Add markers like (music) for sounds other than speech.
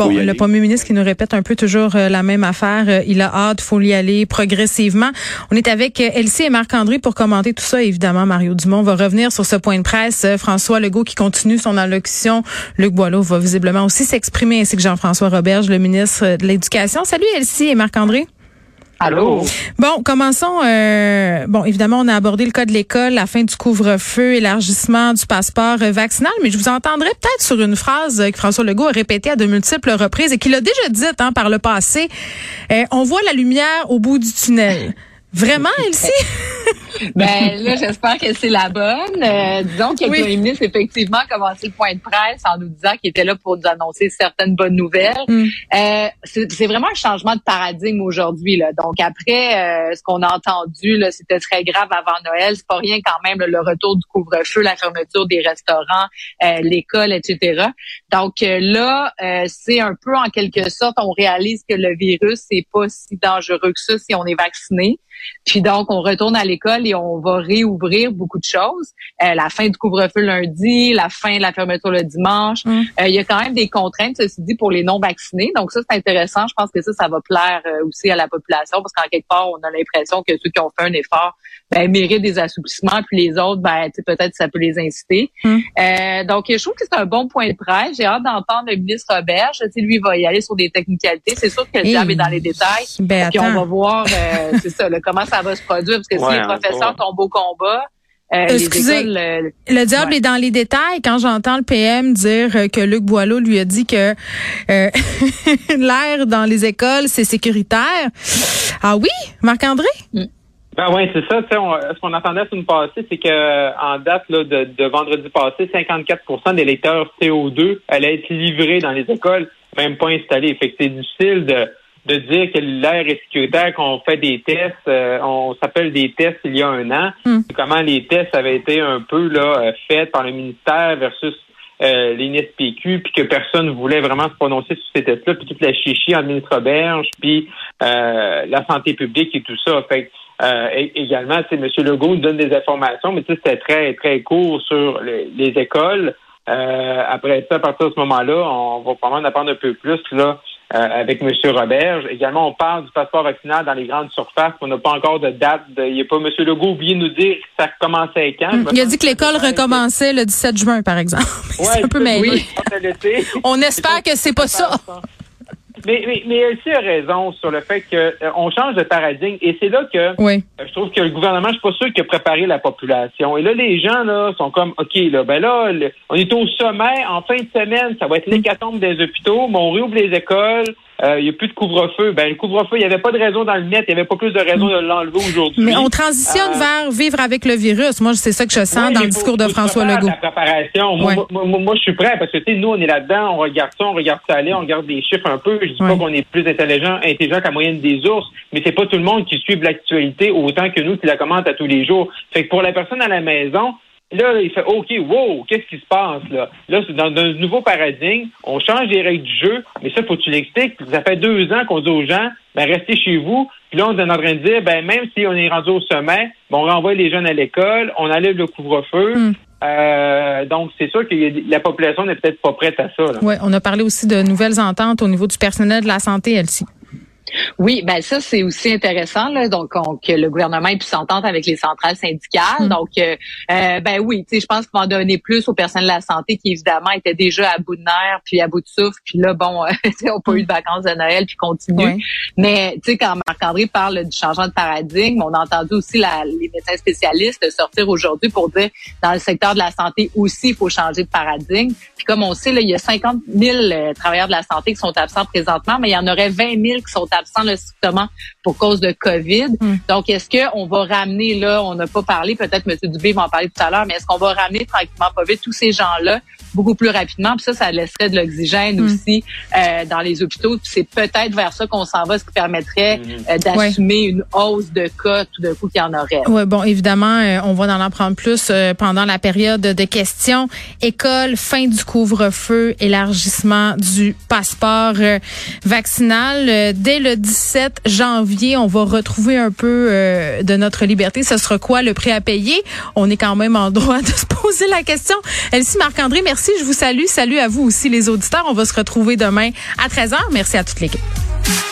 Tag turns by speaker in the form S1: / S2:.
S1: Bon, le
S2: aller.
S1: premier ministre qui nous répète un peu toujours euh, la même affaire. euh, il a hâte, faut y aller progressivement. On est avec euh, Elsie et Marc-André pour commenter tout ça. Évidemment, Mario Dumont va revenir sur ce point de presse. François Legault qui continue son allocution. Luc Boileau va visiblement aussi s'exprimer, ainsi que Jean-François Roberge, le ministre de l'Éducation. Salut Elsie et Marc-André.
S3: Allô?
S1: Bon, commençons. euh, bon, évidemment, on a abordé le cas de l'école, la fin du couvre-feu, élargissement du passeport euh, vaccinal, mais je vous entendrai peut-être sur une phrase euh, que François Legault a répétée à de multiples reprises et qu'il a déjà dite hein, par le passé. Euh, on voit la lumière au bout du tunnel. Vraiment, Elsie? (laughs)
S3: Ben là, j'espère que c'est la bonne. Euh, disons que le
S1: Oui.
S3: premier ministre, effectivement, a commencé le point de presse en nous disant qu'il était là pour nous annoncer certaines bonnes nouvelles.
S1: Mm.
S3: Euh, c'est c'est vraiment un changement de paradigme aujourd'hui. Là. Donc après, euh, ce qu'on a entendu, là, c'était très grave avant Noël. C'est pas rien quand même là, le retour du couvre-feu, la fermeture des restaurants, euh, l'école, etc. Donc euh, là, euh, c'est un peu en quelque sorte, on réalise que le virus c'est pas si dangereux que ça si on est vacciné. Puis donc, on retourne à l'école et on va réouvrir beaucoup de choses. Euh, la fin du couvre-feu lundi, la fin de la fermeture le dimanche.
S1: Mm.
S3: Euh, il y a quand même des contraintes, ceci dit, pour les non-vaccinés. Donc ça, c'est intéressant. Je pense que ça, ça va plaire euh, aussi à la population parce qu'en quelque part, on a l'impression que ceux qui ont fait un effort ben, méritent des assouplissements, puis les autres, ben, tu sais, peut-être ça peut les inciter.
S1: Mm.
S3: Euh, donc, je trouve que c'est un bon point de presse. J'ai hâte d'entendre le ministre Roberge. Tu sais, lui, il va y aller sur des technicalités. C'est sûr que le diable est dans les détails.
S1: Ben,
S3: Puis on va voir, euh, c'est ça, là, comment ça va se produire, parce que si les combat, euh,
S1: Excusez.
S3: écoles,
S1: Le diable
S3: Ouais.
S1: est dans les détails. Quand j'entends le PM dire euh, que Luc Boileau lui a dit que euh, (laughs) l'air dans les écoles, c'est sécuritaire. Ah oui, Marc-André?
S2: Ben oui, c'est ça. tu sais, on- Ce qu'on attendait la semaine passée, c'est que en date là, de, de vendredi passé, 54 des lecteurs CO2 allaient être livrés dans les écoles, même pas installés. Fait que c'est difficile de, de dire que l'air est sécuritaire, qu'on fait des tests. euh, on s'appelle des tests il y a un an.
S1: Hmm.
S2: Comment les tests avaient été un peu là euh, faits par le ministère versus euh, l'INSPQ, puis que personne ne voulait vraiment se prononcer sur ces tests-là, puis toute la chichie en ministre Berge, puis euh, la santé publique et tout ça. Fait que, euh, également, sais, M. Legault nous donne des informations, mais c'était très, très court sur les, les écoles. Euh, après ça, à partir de ce moment-là, on va probablement en apprendre un peu plus là euh, avec M. Roberge. Également, on parle du passeport vaccinal dans les grandes surfaces. On n'a pas encore de date. de- Il n'y a pas M. Legault oublié de nous dire que ça recommençait quand.
S1: Hmm. Il a dit que l'école recommençait le 17 juin, par exemple. (laughs) c'est un peu mêlé.
S2: Oui,
S1: On espère que c'est pas ça.
S2: Mais, mais, mais Elsie a raison sur le fait que euh, on change de paradigme et c'est là que
S1: Oui.
S2: euh, je trouve que le gouvernement, je suis pas sûr qu'il a préparé la population. Et là, les gens là sont comme OK, là, ben là, le- on est au sommet, en fin de semaine, ça va être l'hécatombe des hôpitaux, mais on réouvre les écoles, il n'y a plus de couvre-feu. Ben le couvre-feu, il n'y avait pas de raison dans le net, il n'y avait pas plus de raison de l'enlever aujourd'hui.
S1: Mais on transitionne
S2: Euh,
S1: vers vivre avec le virus. Moi, c'est ça que je sens dans le discours de François Legault.
S2: La préparation. Moi,
S1: Ouais.
S2: moi, moi, moi, je suis prêt parce que tu sais, nous, on est là-dedans, on regarde ça, on regarde ça aller, on regarde des chiffres un peu. Je dis
S1: Ouais.
S2: pas qu'on est plus intelligent, intelligent la moyenne des ours, mais c'est pas tout le monde qui suit l'actualité autant que nous qui la commente à tous les jours. Fait que pour la personne à la maison, Là, il fait OK, wow, qu'est-ce qui se passe là? Là, c'est dans un nouveau paradigme, on change les règles du jeu, mais ça, faut que tu l'expliques. Ça fait deux ans qu'on dit aux gens, ben restez chez vous. Puis là, on est en train de dire, ben même si on est rendu au sommet, ben, on renvoie les jeunes à l'école, on enlève le couvre-feu.
S1: Mm.
S2: Euh, donc, c'est sûr que la population n'est peut-être pas prête à ça.
S1: Oui, on a parlé aussi de nouvelles ententes au niveau du personnel de la santé, Elsie.
S3: Oui, ben ça c'est aussi intéressant là, donc on- que le gouvernement ait pu s'entendre avec les centrales syndicales.
S1: Mm.
S3: Donc euh, euh, ben oui, tu sais, je pense qu'il va en donner plus aux personnels de la santé qui évidemment étaient déjà à bout de nerfs puis à bout de souffle, puis là bon, euh, (laughs) sais, n'ont pas eu de vacances de Noël puis continuent.
S1: Ouais.
S3: Mais tu sais quand Marc-André parle du changement de paradigme, on a entendu aussi la- les médecins spécialistes sortir aujourd'hui pour dire dans le secteur de la santé aussi il faut changer de paradigme. Puis comme on sait là, il y a 50 000 euh, travailleurs de la santé qui sont absents présentement, mais il y en aurait 20 000 qui sont absents là, strictement pour cause de COVID.
S1: Mm.
S3: Donc, est-ce qu'on va ramener là, on n'a pas parlé, peut-être M. Dubé va en parler tout à l'heure, mais est-ce qu'on va ramener tranquillement pas vite tous ces gens-là beaucoup plus rapidement. Puis ça, ça laisserait de l'oxygène
S1: Mm.
S3: aussi euh, dans les hôpitaux. Puis c'est peut-être vers ça qu'on s'en va, ce qui permettrait
S2: Mhm.
S3: euh, d'assumer une hausse de cas tout d'un coup qu'il y en aurait.
S1: Oui, bon, évidemment, euh, on va en apprendre plus euh, pendant la période de questions. École, fin du couvre-feu, élargissement du passeport euh, vaccinal. Euh, dès le 17 janvier, on va retrouver un peu euh, de notre liberté. Ce sera quoi le prix à payer? On est quand même en droit (laughs) de se poser la question. Elsie Marc-André, merci. Je vous salue. Salut à vous aussi, les auditeurs. On va se retrouver demain à 13h. Merci à toute l'équipe.